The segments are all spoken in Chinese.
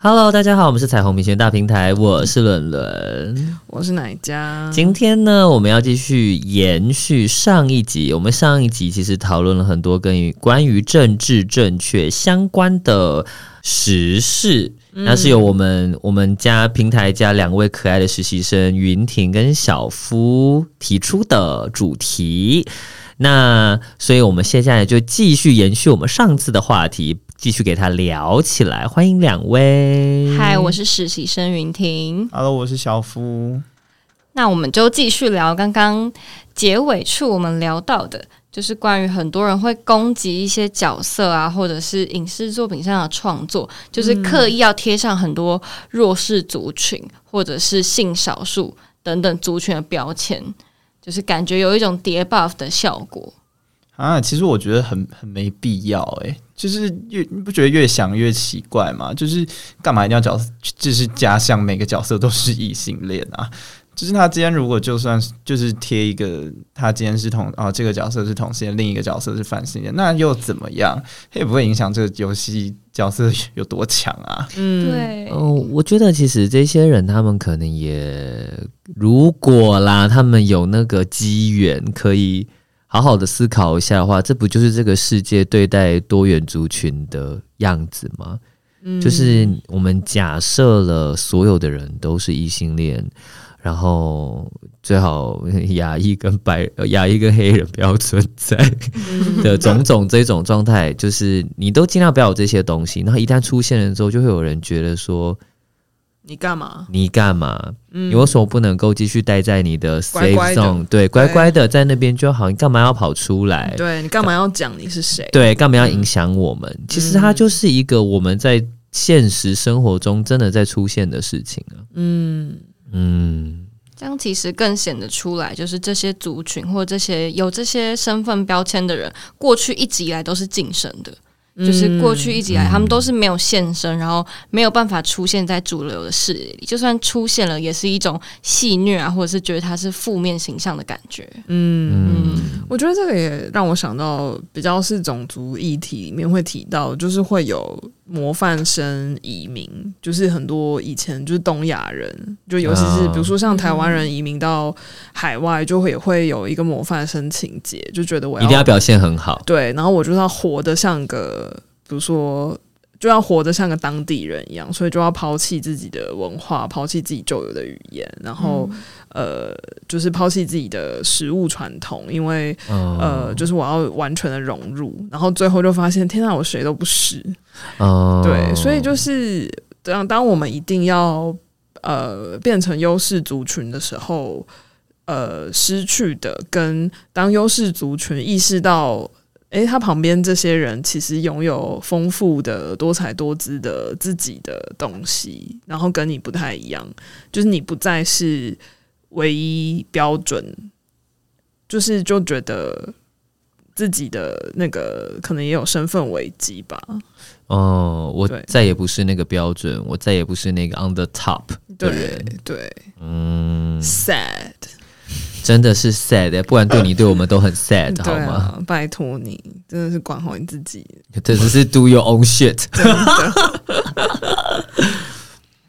Hello，大家好，我们是彩虹平权大平台，我是伦伦，我是奶家。今天呢，我们要继续延续上一集。我们上一集其实讨论了很多跟于关于政治正确相关的时事，嗯、那是由我们我们家平台家两位可爱的实习生云婷跟小夫提出的主题。那所以，我们现在就继续延续我们上次的话题，继续给他聊起来。欢迎两位。嗨，我是实习生云婷。Hello，我是小夫。那我们就继续聊刚刚结尾处我们聊到的，就是关于很多人会攻击一些角色啊，或者是影视作品上的创作，就是刻意要贴上很多弱势族群或者是性少数等等族群的标签。就是感觉有一种叠 buff 的效果啊，其实我觉得很很没必要诶、欸，就是越你不觉得越想越奇怪吗？就是干嘛一定要角色，就是假想每个角色都是异性恋啊？就是他今天如果就算就是贴一个他今天是同啊、哦、这个角色是同性恋，另一个角色是反性恋，那又怎么样？他也不会影响这个游戏角色有多强啊？嗯，对。哦，我觉得其实这些人他们可能也如果啦，他们有那个机缘可以好好的思考一下的话，这不就是这个世界对待多元族群的样子吗？嗯，就是我们假设了所有的人都是异性恋。然后最好亚裔跟白亚裔跟黑人不要存在的种种这种状态，就是你都尽量不要有这些东西。然后一旦出现了之后，就会有人觉得说：“你干嘛？你干嘛？嗯、你为什么不能够继续待在你的 safe zone？对，乖乖的在那边就好。你干嘛要跑出来？对，你干嘛要讲你是谁？对，干嘛要影响我们？嗯、其实它就是一个我们在现实生活中真的在出现的事情啊。嗯。嗯，这样其实更显得出来，就是这些族群或这些有这些身份标签的人，过去一直以来都是晋升的。就是过去一直以来，他们都是没有现身，然后没有办法出现在主流的视野里。就算出现了，也是一种戏虐啊，或者是觉得他是负面形象的感觉。嗯，嗯，我觉得这个也让我想到，比较是种族议题里面会提到，就是会有模范生移民，就是很多以前就是东亚人，就尤其是比如说像台湾人移民到海外，就会也会有一个模范生情节，就觉得我要一定要表现很好，对，然后我就要活得像个。比如说，就要活得像个当地人一样，所以就要抛弃自己的文化，抛弃自己旧有的语言，然后、嗯、呃，就是抛弃自己的食物传统，因为、哦、呃，就是我要完全的融入，然后最后就发现，天哪，我谁都不是。哦，对，所以就是当当我们一定要呃变成优势族群的时候，呃，失去的跟当优势族群意识到。诶，他旁边这些人其实拥有丰富的、多彩多姿的自己的东西，然后跟你不太一样，就是你不再是唯一标准，就是就觉得自己的那个可能也有身份危机吧。哦，我再也不是那个标准，我再也不是那个 on the top 的人。对对，嗯，sad。真的是 sad，不然对你对我们都很 sad，好吗？啊、拜托你，真的是管好你自己。这只是 do your own shit。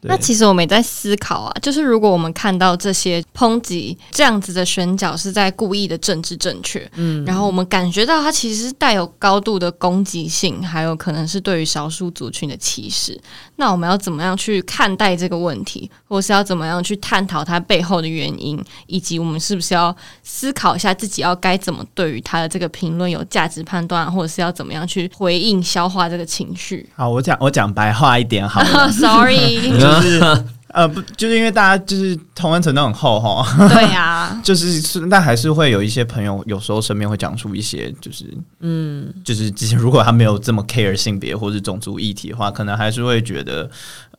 那其实我们也在思考啊，就是如果我们看到这些抨击这样子的选角是在故意的政治正确，嗯，然后我们感觉到它其实是带有高度的攻击性，还有可能是对于少数族群的歧视。那我们要怎么样去看待这个问题，或是要怎么样去探讨它背后的原因，以及我们是不是要思考一下自己要该怎么对于他的这个评论有价值判断，或者是要怎么样去回应消化这个情绪？好，我讲我讲白话一点好了，Sorry。就是 呃不，就是因为大家就是同温层都很厚哈，对呀、啊，就是但还是会有一些朋友，有时候身边会讲出一些，就是嗯，就是之前如果他没有这么 care 性别或是种族议题的话，可能还是会觉得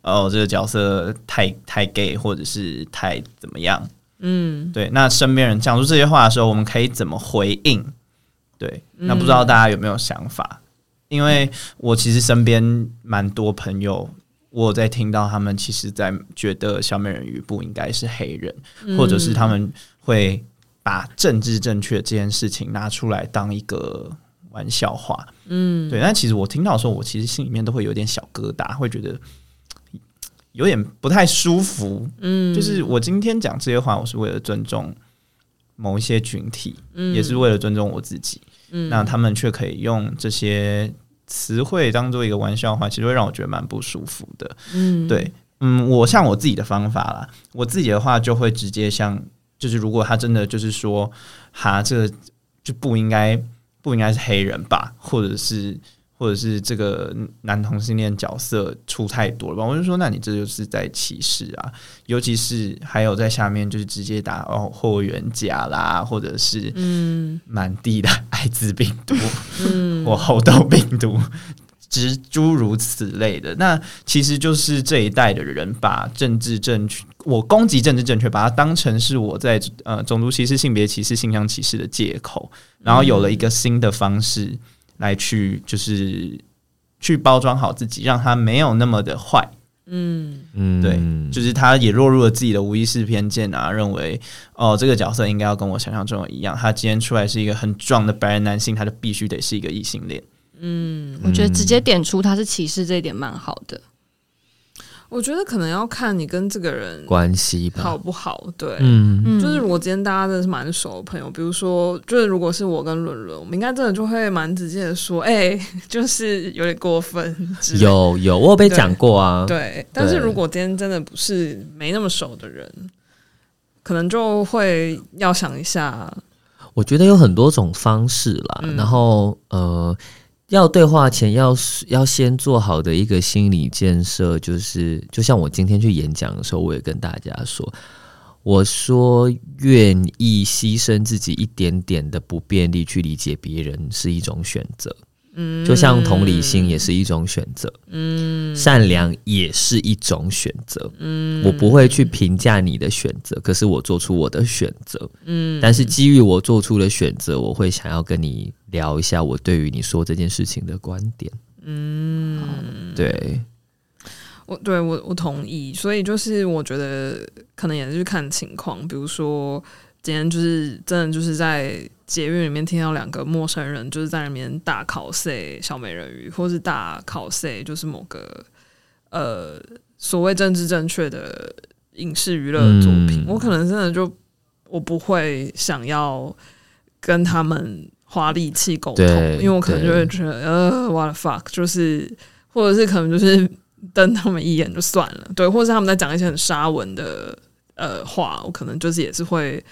哦，这个角色太太 gay 或者是太怎么样，嗯，对。那身边人讲出这些话的时候，我们可以怎么回应？对，那不知道大家有没有想法？因为我其实身边蛮多朋友，我在听到他们其实，在觉得小美人鱼不应该是黑人，或者是他们会把政治正确这件事情拿出来当一个玩笑话。嗯，对。但其实我听到的时候，我其实心里面都会有点小疙瘩，会觉得有点不太舒服。嗯，就是我今天讲这些话，我是为了尊重。某一些群体，嗯，也是为了尊重我自己，嗯，那他们却可以用这些词汇当做一个玩笑话，其实会让我觉得蛮不舒服的，嗯，对，嗯，我像我自己的方法啦，我自己的话就会直接像，就是如果他真的就是说，哈，这个就不应该不应该是黑人吧，或者是。或者是这个男同性恋角色出太多了吧？我就说，那你这就是在歧视啊！尤其是还有在下面就是直接打哦霍元甲啦，或者是嗯满地的艾滋病毒，嗯，或猴痘病毒，之诸如此类的。那其实就是这一代的人把政治正确，我攻击政治正确，把它当成是我在呃种族歧视、性别歧视、性向歧视的借口，然后有了一个新的方式。来去就是去包装好自己，让他没有那么的坏。嗯嗯，对，就是他也落入了自己的无意识偏见啊，认为哦，这个角色应该要跟我想象中的一样。他今天出来是一个很壮的白人男性，他就必须得是一个异性恋。嗯，我觉得直接点出他是歧视这一点蛮好的。我觉得可能要看你跟这个人关系吧，好不好？对，嗯，就是如果今天大家真的是蛮熟的朋友，比如说，就是如果是我跟伦伦，我们应该真的就会蛮直接的说，哎、欸，就是有点过分。有有，我有被讲过啊。对，但是如果今天真的不是没那么熟的人，可能就会要想一下。我觉得有很多种方式啦，嗯、然后呃。要对话前要要先做好的一个心理建设，就是就像我今天去演讲的时候，我也跟大家说，我说愿意牺牲自己一点点的不便利去理解别人是一种选择。嗯，就像同理心也是一种选择，嗯，善良也是一种选择，嗯，我不会去评价你的选择，可是我做出我的选择，嗯，但是基于我做出的选择，我会想要跟你聊一下我对于你说这件事情的观点，嗯，对，我对我我同意，所以就是我觉得可能也是看情况，比如说。今天就是真的就是在捷运里面听到两个陌生人就是在那边大考 C 小美人鱼，或是大考 C 就是某个呃所谓政治正确的影视娱乐作品，嗯，我可能真的就我不会想要跟他们花力气沟通，因为我可能就会觉得呃 what the fuck，就是或者是可能就是瞪他们一眼就算了，对，或者是他们在讲一些很沙文的呃话，我可能就是也是会。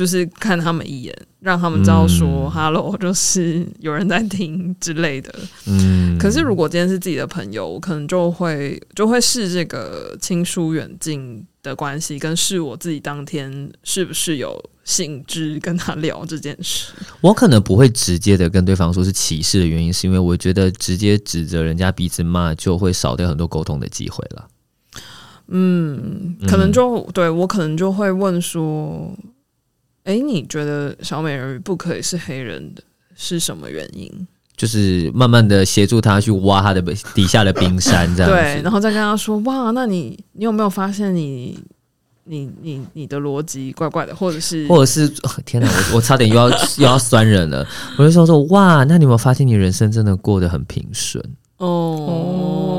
就是看他们一眼，让他们知道说“ “hello”，”，就是有人在听之类的。嗯，可是如果今天是自己的朋友，我可能就会就会视这个亲疏远近的关系，跟视我自己当天是不是有兴致跟他聊这件事。我可能不会直接的跟对方说是歧视的原因，是因为我觉得直接指责人家鼻子骂，就会少掉很多沟通的机会了。嗯，可能就、嗯、对我可能就会问说。哎，你觉得小美人鱼不可以是黑人的，是什么原因？就是慢慢的协助他去挖他的底下的冰山，这样子。对，然后再跟他说：“哇，那你你有没有发现你你你你的逻辑怪怪的，或者是，或者是，天哪，我我差点又要又要酸人了。我就说说，哇，那你有没有发现你人生真的过得很平顺？哦。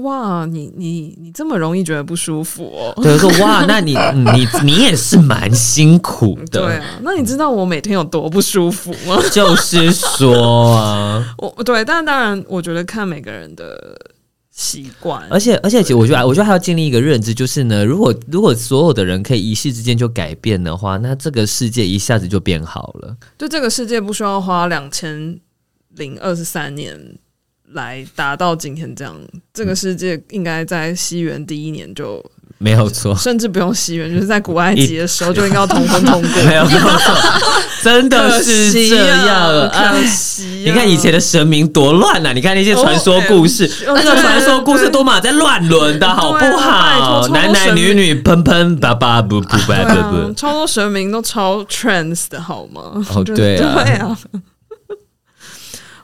哇，你你你这么容易觉得不舒服哦？对，说哇，那你 你你也是蛮辛苦的。对啊，那你知道我每天有多不舒服吗？就是说啊，我对，但当然，我觉得看每个人的习惯，而且而且，我觉得我觉得还要建立一个认知，就是呢，如果如果所有的人可以一夕之间就改变的话，那这个世界一下子就变好了。对，这个世界不需要花两千零二十三年。来达到今天这样。这个世界应该在西元第一年就。没有错，甚至不用西元，就是在古埃及的时候 就应该要通婚通过。没有错，真的是这样。可惜，你看以前的神明多乱呐！你看那些传说故事，那个传说故事都嘛在乱伦的好不好？男男女女喷喷叭叭不不叭不不，超多神明都超 trans 的好吗？哦，对啊。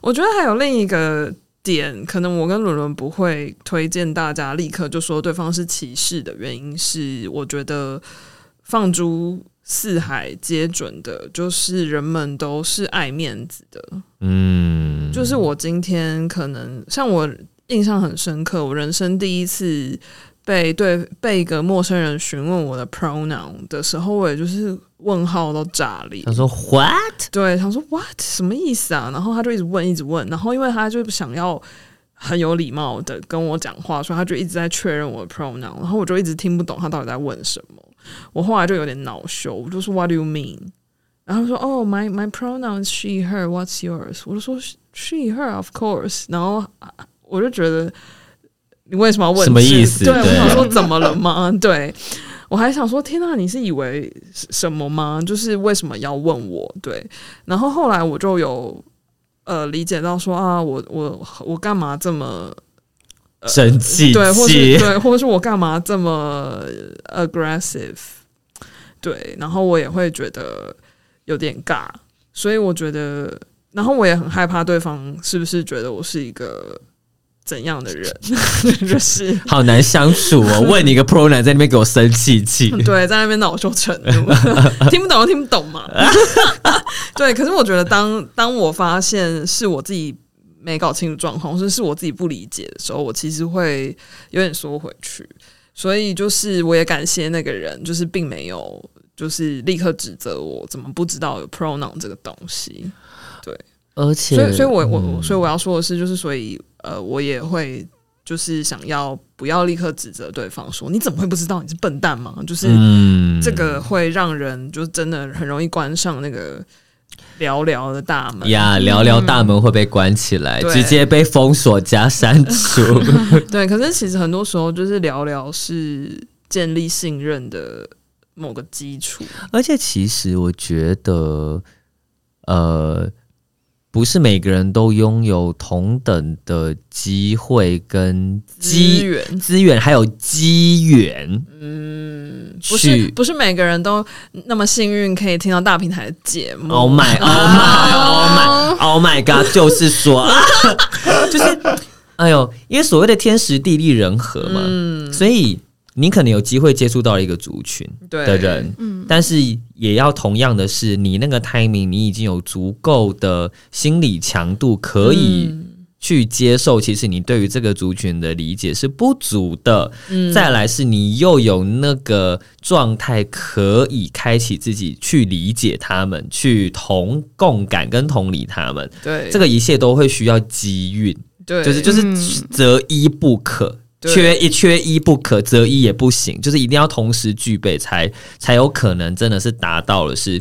我觉得还有另一个。点可能我跟伦伦不会推荐大家立刻就说对方是歧视的原因是，我觉得放诸四海皆准的，就是人们都是爱面子的。嗯，就是我今天可能像我印象很深刻，我人生第一次被对被一个陌生人询问我的 pronoun 的时候，我也就是。问号都炸裂。他说 What？对，他说 What？什么意思啊？然后他就一直问，一直问。然后因为他就想要很有礼貌的跟我讲话，所以他就一直在确认我的 pronoun。然后我就一直听不懂他到底在问什么。我后来就有点恼羞，我就说 What do you mean？然后他说 Oh my my pronoun is she her What's yours？我就说 She her of course。然后我就觉得你为什么要问什么意思？对，对我想说怎么了吗？对。我还想说，天呐，你是以为什么吗？就是为什么要问我？对，然后后来我就有呃理解到说啊，我我我干嘛这么生气？对，或是对，或者是我干嘛这么 aggressive？对，然后我也会觉得有点尬，所以我觉得，然后我也很害怕对方是不是觉得我是一个。怎样的人 就是好难相处哦？问你一个 pronoun 在那边给我生气气，对，在那边恼羞成怒，听不懂就听不懂嘛。对，可是我觉得当当我发现是我自己没搞清楚状况，或者是我自己不理解的时候，我其实会有点缩回去。所以就是我也感谢那个人，就是并没有就是立刻指责我怎么不知道有 pronoun 这个东西。对，而且，所以，所以我我、嗯、所以我要说的是，就是所以。呃，我也会就是想要不要立刻指责对方说，你怎么会不知道，你是笨蛋吗？就是这个会让人就真的很容易关上那个聊聊的大门呀，聊聊大门会被关起来，嗯、直接被封锁加删除。对，可是其实很多时候就是聊聊是建立信任的某个基础，而且其实我觉得，呃。不是每个人都拥有同等的机会跟资源，资源还有机缘。嗯，不是不是每个人都那么幸运可以听到大平台的节目。Oh my, oh my, oh my, oh my God！就是说，就是哎呦，因为所谓的天时地利人和嘛，嗯，所以。你可能有机会接触到一个族群的人，嗯，但是也要同样的是，你那个 timing，你已经有足够的心理强度，可以去接受。其实你对于这个族群的理解是不足的。嗯，再来是你又有那个状态，可以开启自己去理解他们，去同共感跟同理他们。对，这个一切都会需要机运，对，就是就是择一不可。缺一缺一不可，择一也不行，就是一定要同时具备才，才有可能真的是达到了，是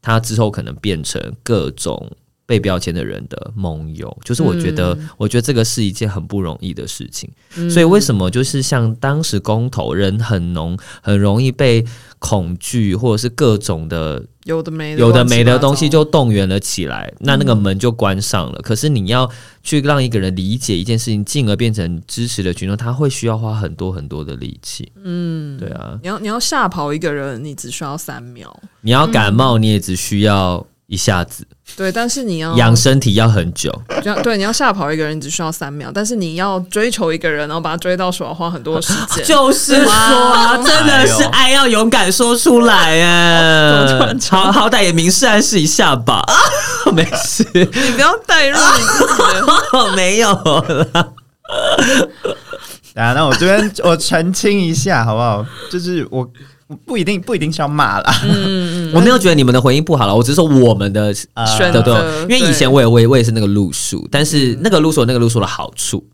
他之后可能变成各种被标签的人的盟友。就是我觉得，嗯、我觉得这个是一件很不容易的事情。嗯、所以为什么就是像当时公投人很浓，很容易被恐惧或者是各种的。有的没的，有的没的东西就动员了起来，那那个门就关上了。嗯、可是你要去让一个人理解一件事情，进而变成支持的群众，他会需要花很多很多的力气。嗯，对啊，你要你要吓跑一个人，你只需要三秒；你要感冒，你也只需要一下子。对，但是你要养身体要很久，对，你要吓跑一个人只需要三秒，但是你要追求一个人，然后把他追到手，要花很多时间。就是说，哇真的是爱要勇敢说出来哎，好好歹也明示暗示一下吧。没事，你不要带入你自己，没有了。啊，那我这边我澄清一下好不好？就是我。不一定不一定是要骂啦，嗯，我没有觉得你们的回应不好了，我只是说我们的选择，对，因为以前我也我也我也是那个路数，但是那个路数那个路数的好处，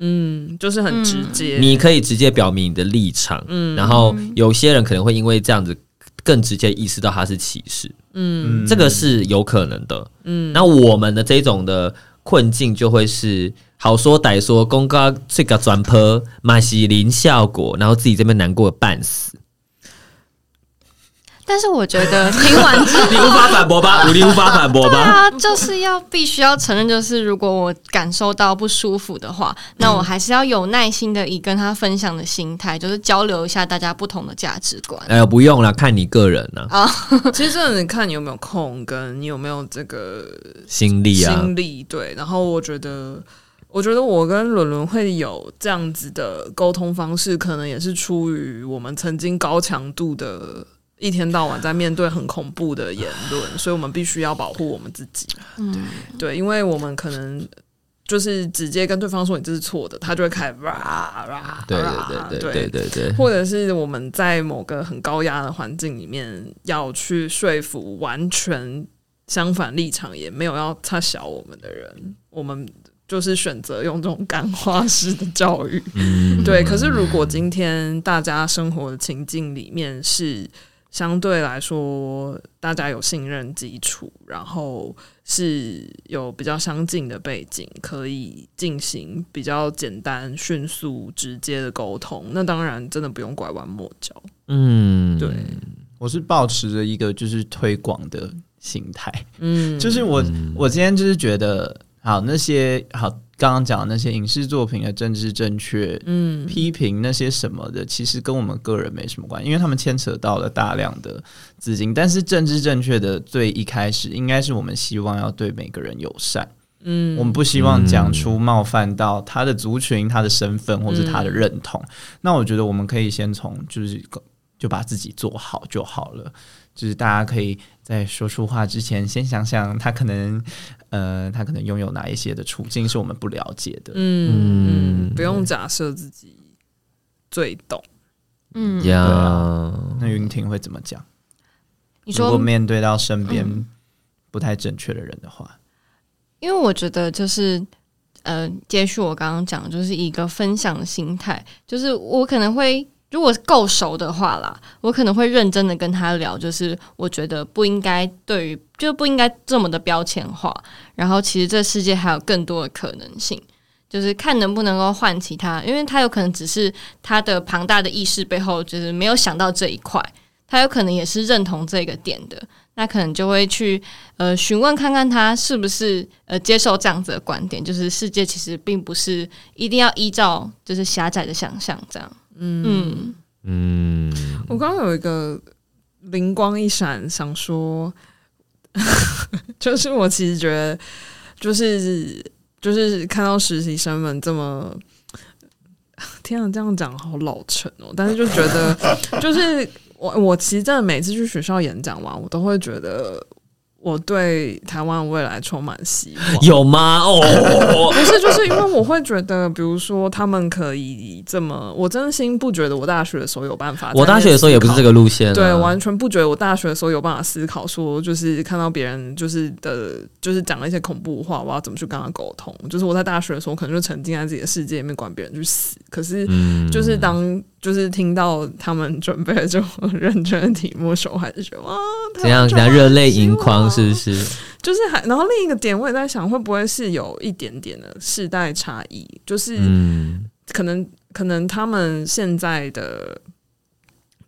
嗯，就是很直接，你可以直接表明你的立场，嗯，然后有些人可能会因为这样子更直接意识到他是歧视，嗯，这个是有可能的，嗯，那我们的这种的困境就会是好说歹说，公告这个转坡马西林效果，然后自己这边难过的半死。但是我觉得听完之后，你无法反驳吧？武力无法反驳吧？对啊，就是要必须要承认，就是如果我感受到不舒服的话，那我还是要有耐心的以跟他分享的心态，就是交流一下大家不同的价值观。哎呀，不用了，看你个人呢。啊，其实真的看你有没有空，跟你有没有这个心力啊，心力对。然后我觉得，我觉得我跟伦伦会有这样子的沟通方式，可能也是出于我们曾经高强度的。一天到晚在面对很恐怖的言论，所以我们必须要保护我们自己。嗯，对，因为我们可能就是直接跟对方说你这是错的，他就会开始哇哇，对对对对对对对，或者是我们在某个很高压的环境里面要去说服完全相反立场也没有要差小我们的人，我们就是选择用这种感化式的教育。嗯，对。可是如果今天大家生活的情境里面是。相对来说，大家有信任基础，然后是有比较相近的背景，可以进行比较简单、迅速、直接的沟通。那当然，真的不用拐弯抹角。嗯，对，我是保持着一个就是推广的心态。嗯，就是我我今天就是觉得，好那些好。刚刚讲的那些影视作品的政治正确，嗯，批评那些什么的，其实跟我们个人没什么关系，因为他们牵扯到了大量的资金。但是政治正确的最一开始，应该是我们希望要对每个人友善，嗯，我们不希望讲出冒犯到他的族群、他的身份或者他的认同。嗯，那我觉得我们可以先从就是就把自己做好就好了。就是大家可以在说出话之前，先想想他可能，呃，他可能拥有哪一些的处境是我们不了解的。嗯，嗯，不用假设自己最懂。嗯，呀、啊，那云婷会怎么讲？你说，如果面对到身边不太正确的人的话，因为我觉得就是，呃，接续我刚刚讲，就是一个分享的心态，就是我可能会。如果够熟的话啦，我可能会认真的跟他聊，就是我觉得不应该对于，就不应该这么的标签化。然后其实这世界还有更多的可能性，就是看能不能够唤起他，因为他有可能只是他的庞大的意识背后就是没有想到这一块，他有可能也是认同这个点的，那可能就会去呃询问看看他是不是呃接受这样子的观点，就是世界其实并不是一定要依照就是狭窄的想象这样。嗯嗯，我刚刚有一个灵光一闪，想说，就是我其实觉得，就是就是看到实习生们这么，天啊，这样讲好老成哦，但是就觉得，就是我我其实真的每次去学校演讲完，我都会觉得。我对台湾未来充满希望，有吗？哦，不是，就是因为我会觉得，比如说他们可以这么，我真心不觉得我大学的时候有办法。我大学的时候也不是这个路线，对，完全不觉得我大学的时候有办法思考，说就是看到别人就是的，就是讲了一些恐怖话，我要怎么去跟他沟通？就是我在大学的时候，可能就沉浸在自己的世界里面，管别人去死。可是，就是当就是听到他们准备了这种认真的题目的时候，还是觉得哇，怎样？怎样热泪盈眶？是是？就是还，然后另一个点，我也在想，会不会是有一点点的世代差异？就是可能，可能他们现在的，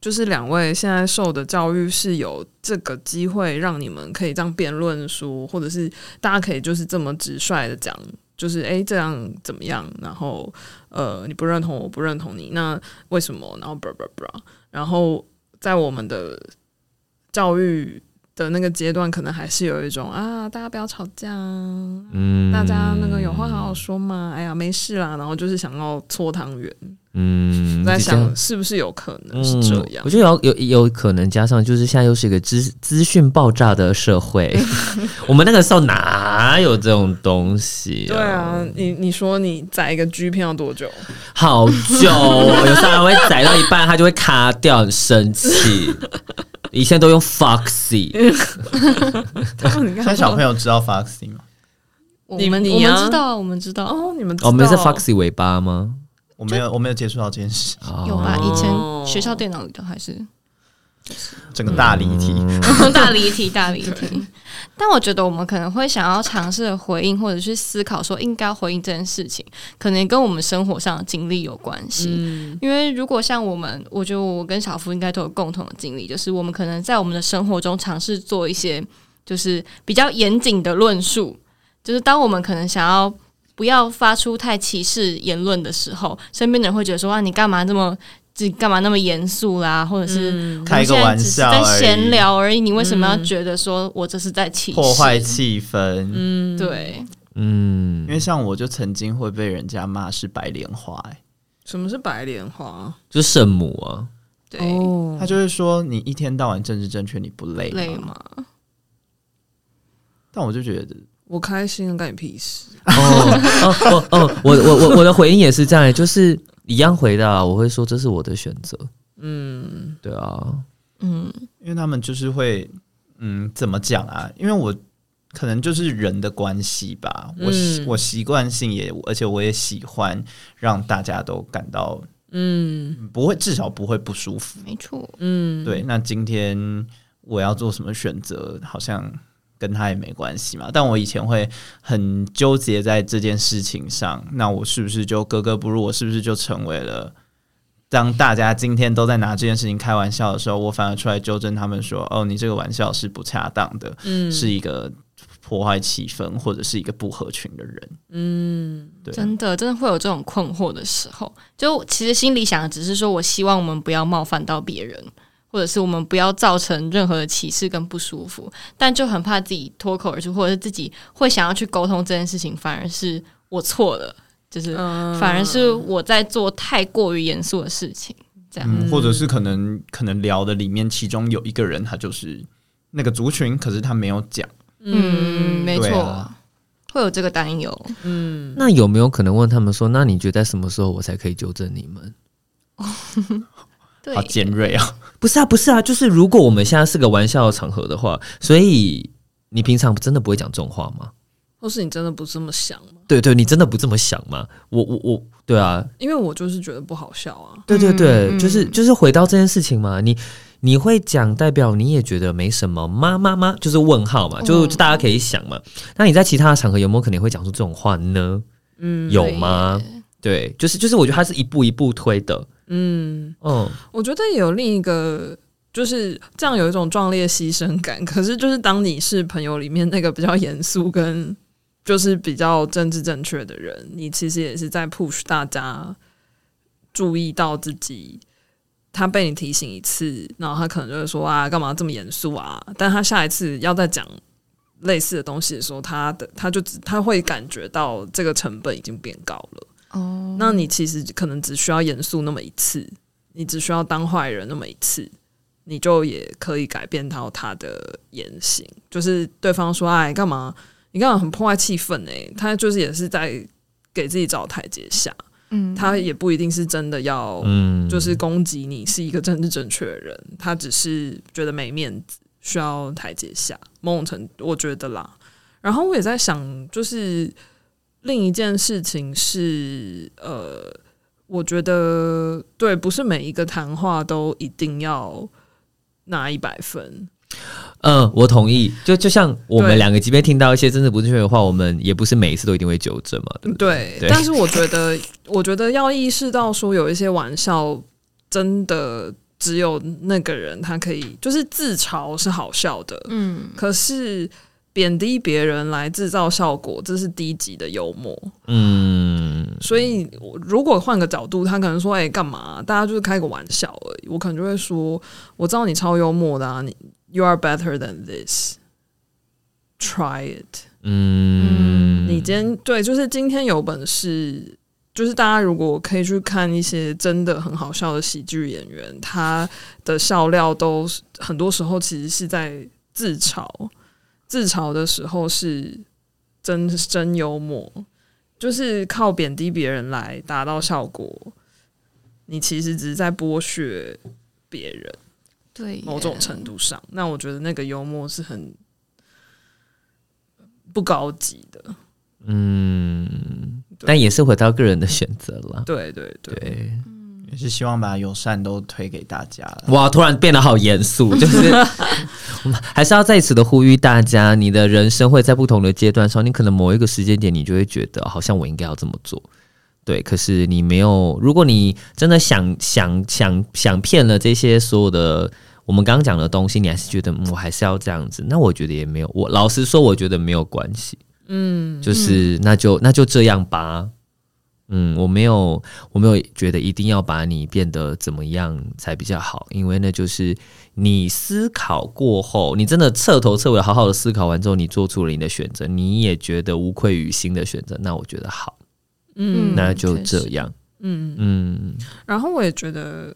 就是两位现在受的教育是有这个机会，让你们可以这样辩论说，或者是大家可以就是这么直率的讲，就是哎，这样怎么样？然后呃，你不认同，我不认同你，那为什么？然后叭叭叭，然后在我们的教育。的那个阶段，可能还是有一种啊，大家不要吵架，嗯，大家那个有话好好说嘛，哎呀，没事啦，然后就是想要搓汤圆，嗯，在想是不是有可能是这样？嗯、我觉得有有有可能，加上就是现在又是一个资资讯爆炸的社会，我们那个时候哪有这种东西、啊？对啊，你你说你载一个 G 片要多久？好久、哦，有时候还会载到一半，它就会卡掉，很生气。以前都用 Foxy，现在小朋友知道 Foxy 吗？你们你们知道，我们知道哦。你们我们是 Foxy 尾巴吗？我没有，我没有接触到这件事。有吧？以前学校电脑里的还是整个大离题，嗯、大离题，大离题。但我觉得我们可能会想要尝试回应，或者去思考说应该回应这件事情，可能跟我们生活上的经历有关系。嗯、因为如果像我们，我觉得我跟小夫应该都有共同的经历，就是我们可能在我们的生活中尝试做一些，就是比较严谨的论述。就是当我们可能想要不要发出太歧视言论的时候，身边的人会觉得说：“啊，你干嘛这么？”自己干嘛那么严肃啦？或者是开个玩笑，在闲聊而已。你为什么要觉得说我这是在气破坏气氛？嗯，对，嗯，因为像我就曾经会被人家骂是白莲花。哎，什么是白莲花？就是圣母啊。对，他就会说你一天到晚政治正确，你不累累吗？但我就觉得我开心，干你屁事。哦哦哦哦，我我我我的回应也是这样，就是。一样回答，我会说这是我的选择。嗯，对啊，嗯，因为他们就是会，嗯，怎么讲啊？因为我可能就是人的关系吧，我我习惯性也，而且我也喜欢让大家都感到，嗯，不会，至少不会不舒服。没错，嗯，对。那今天我要做什么选择？好像。跟他也没关系嘛，但我以前会很纠结在这件事情上，那我是不是就格格不入？我是不是就成为了当大家今天都在拿这件事情开玩笑的时候，我反而出来纠正他们说：“哦，你这个玩笑是不恰当的，嗯，是一个破坏气氛或者是一个不合群的人。”嗯，对，真的真的会有这种困惑的时候，就其实心里想的只是说我希望我们不要冒犯到别人。或者是我们不要造成任何的歧视跟不舒服，但就很怕自己脱口而出，或者是自己会想要去沟通这件事情，反而是我错了，就是反而是我在做太过于严肃的事情，这样，嗯，或者是可能可能聊的里面，其中有一个人他就是那个族群，可是他没有讲，嗯，没错，啊，会有这个担忧，嗯，那有没有可能问他们说，那你觉得在什么时候我才可以纠正你们？对好尖锐啊！不是啊，不是啊，就是如果我们现在是个玩笑的场合的话，所以你平常真的不会讲这种话吗？或是你真的不这么想吗？对对，你真的不这么想吗？我我我，对啊，因为我就是觉得不好笑啊。对对对，嗯、就是就是回到这件事情嘛，你你会讲，代表你也觉得没什么吗？吗吗？就是问号嘛，就就大家可以想嘛。那你在其他的场合有没有可能会讲出这种话呢？嗯，有吗？对，就是就是，我觉得他是一步一步推的。嗯，哦，我觉得有另一个，就是这样有一种壮烈牺牲感。可是，就是当你是朋友里面那个比较严肃跟就是比较政治正确的人，你其实也是在 push 大家注意到自己。他被你提醒一次，然后他可能就会说啊，干嘛这么严肃啊？但他下一次要再讲类似的东西的时候，他的他就他会感觉到这个成本已经变高了。哦，oh. 那你其实可能只需要严肃那么一次，你只需要当坏人那么一次，你就也可以改变到他的言行。就是对方说：“哎，干嘛？你干嘛很破坏气氛？”哎，他就是也是在给自己找台阶下。嗯，他也不一定是真的要，嗯，就是攻击你是一个政治正确的人，他只是觉得没面子，需要台阶下。某种程度，我觉得啦。然后我也在想，就是。另一件事情是，呃，我觉得对，不是每一个谈话都一定要拿一百分。嗯，我同意。就就像我们两个，即便听到一些真的不正确的话，我们也不是每一次都一定会纠正嘛。对，对，对，但是我觉得，我觉得要意识到说，有一些玩笑真的只有那个人他可以，就是自嘲是好笑的。嗯，可是。贬低别人来制造效果，这是低级的幽默。嗯，所以如果换个角度，他可能说：“哎、欸，干嘛？大家就是开个玩笑而已。”我可能就会说：“我知道你超幽默的啊，你 You are better than this. Try it。”嗯，你今天对，就是今天有本事，就是大家如果可以去看一些真的很好笑的喜剧演员，他的笑料都很多时候其实是在自嘲。自嘲的时候是真真幽默，就是靠贬低别人来达到效果。你其实只是在剥削别人，对某种程度上。那我觉得那个幽默是很不高级的。嗯，但也是回到个人的选择了。对对对，对也是希望把友善都推给大家。哇，突然变得好严肃，就是我们还是要在此的呼吁大家，你的人生会在不同的阶段上，你可能某一个时间点，你就会觉得好像我应该要这么做，对。可是你没有，如果你真的想想想想骗了这些所有的我们刚刚讲的东西，你还是觉得、嗯、我还是要这样子，那我觉得也没有。我老实说，我觉得没有关系，嗯，就是那就那就这样吧。嗯，我没有，我没有觉得一定要把你变得怎么样才比较好，因为那就是你思考过后，你真的彻头彻尾好好的思考完之后，你做出了你的选择，你也觉得无愧于心的选择，那我觉得好，嗯，那就这样，嗯嗯。然后我也觉得，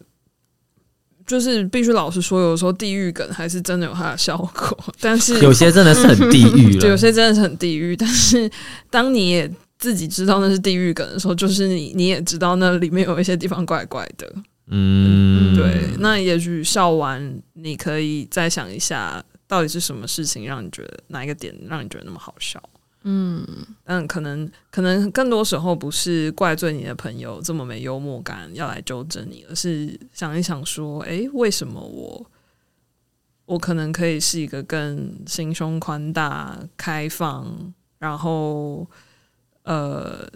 就是必须老实说，有时候地狱梗还是真的有它的效果，但是有些真的是很地狱了，对，有些真的是很地狱，但是当你也。自己知道那是地狱梗的时候，就是你你也知道那里面有一些地方怪怪的，嗯，对。那也许笑完，你可以再想一下，到底是什么事情让你觉得哪一个点让你觉得那么好笑？嗯，但可能可能更多时候不是怪罪你的朋友这么没幽默感要来纠正你，而是想一想说，哎、欸，为什么我我可能可以是一个更心胸宽大、开放，然后。呃，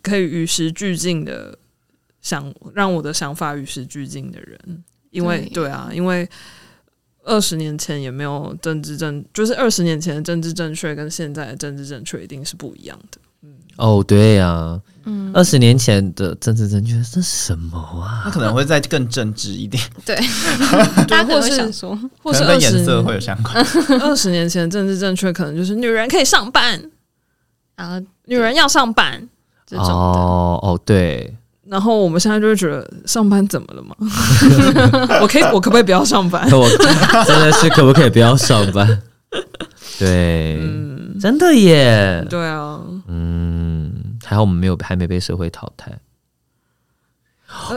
可以与时俱进的想让我的想法与时俱进的人，因为对，对啊，因为二十年前也没有政治正，就是二十年前的政治正确跟现在的政治正确一定是不一样的。嗯，哦，对呀、啊，嗯，二十年前的政治正确是什么啊？他可能会再更正直一点，对，大家或是想说，或是跟颜色会有相关。二十年前的政治正确可能就是女人可以上班，然后。女人要上班，这种哦哦对，然后我们现在就会觉得上班怎么了吗？我可以，我可不可以不要上班？我真的是可不可以不要上班？对，嗯，真的耶，对啊，嗯，还好我们没有还没被社会淘汰。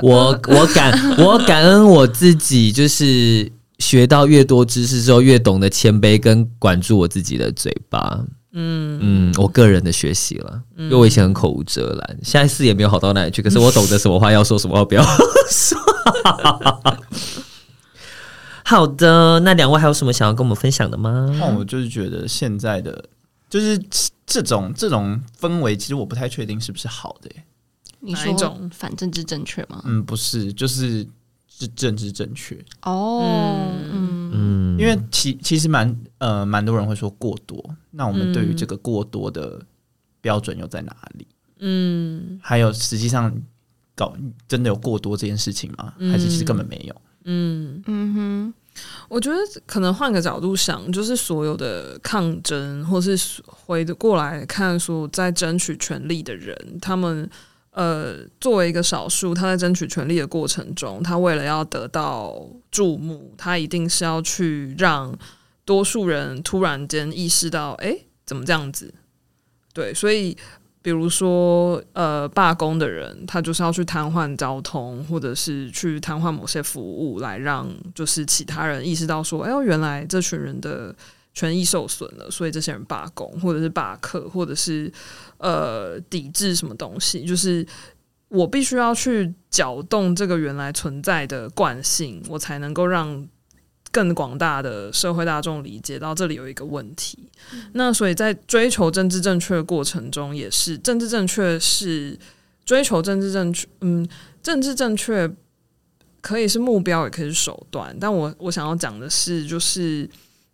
我我感我感恩我自己，就是学到越多知识之后，越懂得谦卑跟管住我自己的嘴巴。嗯嗯，我个人的学习了，因为我以前很口无遮拦，现在是也没有好到哪里去。可是我懂得什么话要说，什么话不要 说。好的，那两位还有什么想要跟我们分享的吗？那我就是觉得现在的就是这种这种氛围，其实我不太确定是不是好的。你说哪一种反政治正确吗？嗯，不是，就是。是政治正确哦，嗯嗯，因为其其实蛮呃蛮多人会说过多，那我们对于这个过多的标准又在哪里？嗯，还有实际上搞真的有过多这件事情吗？还是其实根本没有？嗯嗯哼，我觉得可能换个角度想，就是所有的抗争，或是回过来看，说在争取权利的人，他们。呃，作为一个少数，他在争取权利的过程中，他为了要得到注目，他一定是要去让多数人突然间意识到，哎，怎么这样子？对，所以比如说，呃，罢工的人，他就是要去瘫痪交通，或者是去瘫痪某些服务，来让就是其他人意识到说，哎，原来这群人的。权益受损了，所以这些人罢工，或者是罢课，或者是呃抵制什么东西，就是我必须要去搅动这个原来存在的惯性，我才能够让更广大的社会大众理解到这里有一个问题。嗯、那所以在追求政治正确的过程中，也是政治正确是追求政治正确，嗯，政治正确可以是目标，也可以是手段。但我我想要讲的是，就是。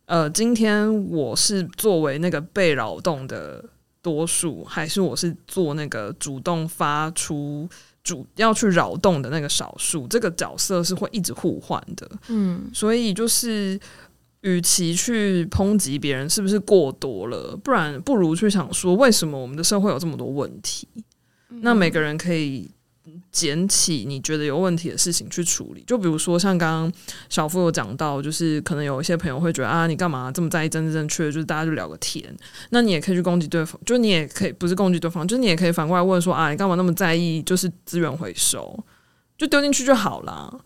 呃，今天我是作为那个被扰动的多数，还是我是做那个主动发出主要去扰动的那个少数？这个角色是会一直互换的。嗯，所以就是，与其去抨击别人是不是过多了，不然不如去想说，为什么我们的社会有这么多问题？嗯，那每个人可以。捡起你觉得有问题的事情去处理，就比如说像刚刚小富有讲到，就是可能有一些朋友会觉得啊，你干嘛这么在意政治正确？就是大家就聊个天，那你也可以去攻击对方，就你也可以不是攻击对方，就你也可以反过来问说啊，你干嘛那么在意？就是资源回收，就丢进去就好了。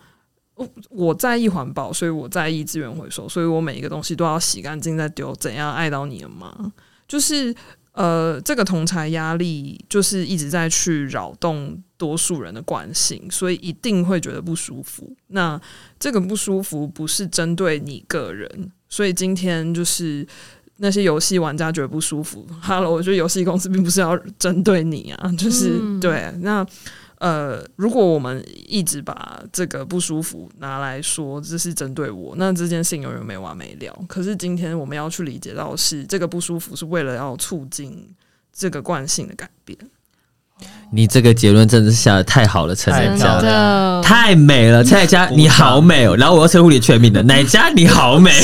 我我在意环保，所以我在意资源回收，所以我每一个东西都要洗干净再丢，怎样碍到你了吗？就是。呃，这个同侪压力就是一直在去扰动多数人的惯性，所以一定会觉得不舒服。那这个不舒服不是针对你个人，所以今天就是那些游戏玩家觉得不舒服。Hello，我觉得游戏公司并不是要针对你啊，就是、嗯、对那。呃，如果我们一直把这个不舒服拿来说，这是针对我，那这件事情永远没完没了。可是今天我们要去理解到是，是这个不舒服是为了要促进这个惯性的改变。你这个结论真的是下的太好了，陈乃佳，真的太美了，陈乃佳你好美哦。然后我要称呼你全名的奶佳你好美。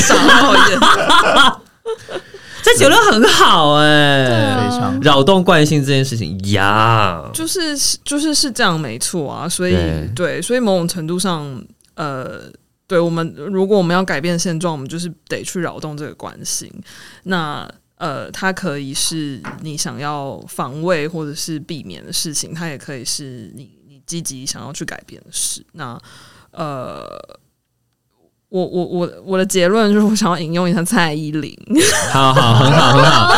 这结论很好哎、欸，非常扰动惯性这件事情呀、就是就是是这样没错啊，所以对，对，所以某种程度上，呃，对我们如果我们要改变现状，我们就是得去扰动这个惯性。那呃，它可以是你想要防卫或者是避免的事情，它也可以是你你积极想要去改变的事。那呃。我我我我的结论就是，我想要引用一下蔡依林。好好，很好很好，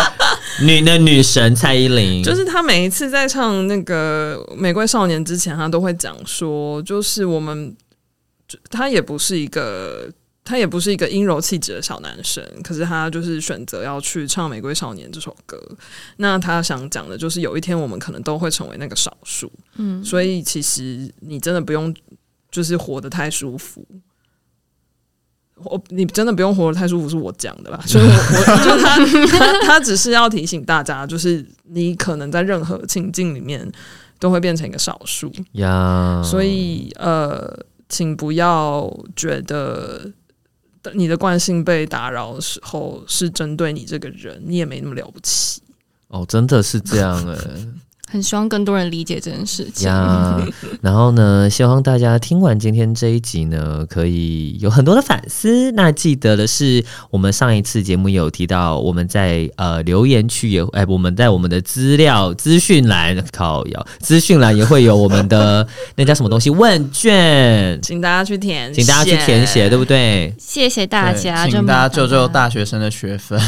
女的女神蔡依林，就是她每一次在唱那个《玫瑰少年》之前，她都会讲说，就是我们，她也不是一个，他也不是一个阴柔气质的小男生，可是他就是选择要去唱《玫瑰少年》这首歌。那他想讲的就是，有一天我们可能都会成为那个少数。嗯，所以其实你真的不用，就是活得太舒服。我你真的不用活得太舒服，是我讲的啦。所 以我，我就他他他只是要提醒大家，就是你可能在任何情境里面都会变成一个少数呀。所以呃，请不要觉得你的惯性被打扰的时候是针对你这个人，你也没那么了不起。哦，真的是这样哎、很希望更多人理解这件事情。呀，然后呢，希望大家听完今天这一集呢，可以有很多的反思。那记得的是，我们上一次节目有提到，我们在呃留言区也哎，我们在我们的资料资讯栏靠要资讯栏也会有我们的那叫什么东西问卷，请大家去填，请大家去填写，对不对？谢谢大家，请大家救救大学生的学分，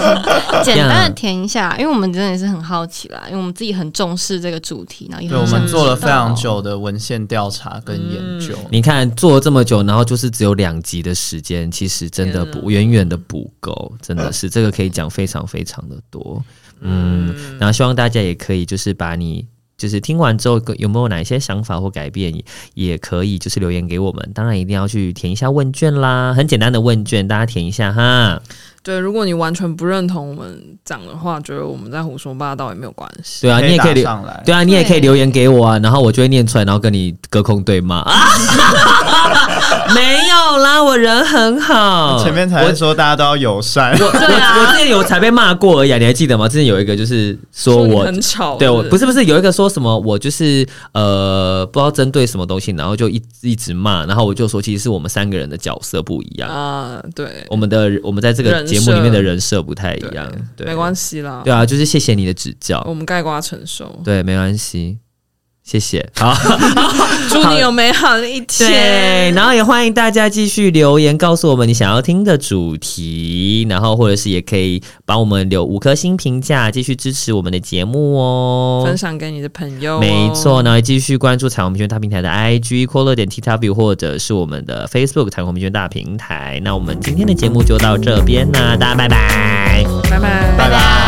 简单的填一下，因为我们真的也是很好奇啦，因为我们自己很重。重视这个主题呢，对，我们做了非常久的文献调查跟研究。嗯、你看做了这么久，然后就是只有两集的时间，其实真的不远远的不够，真的是这个可以讲非常非常的多。嗯，然后希望大家也可以就是把你就是听完之后有没有哪一些想法或改变，也可以就是留言给我们。当然一定要去填一下问卷啦，很简单的问卷，大家填一下哈。对，如果你完全不认同我们讲的话，觉得我们在胡说八道也没有关系。对啊，你也可以留上来。对啊，你也可以留言给我啊，然后我就会念出来，然后跟你隔空对骂。没有啦，我人很好。前面才说大家都要友善。我 我我之前有才被骂过而已，你还记得吗？之前有一个就是说我说 很吵，对我不是不是有一个说什么我就是呃不知道针对什么东西，然后就一一直骂，然后我就说其实是我们三个人的角色不一样啊。对，我们的我们在这个。节目里面的人设不太一样，对，没关系啦。对啊，就是谢谢你的指教，我们概括承受。对，没关系，谢谢。好，祝你有美好的一天。对，然后也欢迎大家继续留言告诉我们你想要听的主题，然后或者是也可以帮我们留五颗星评价，继续支持我们的节目哦，分享给你的朋友哦。没错，然后继续关注彩虹平权大平台的 IG 快乐点 TW，或者是我们的 Facebook 彩虹平权大平台。那我们今天的节目就到这边啦，大家拜拜，拜拜，拜拜。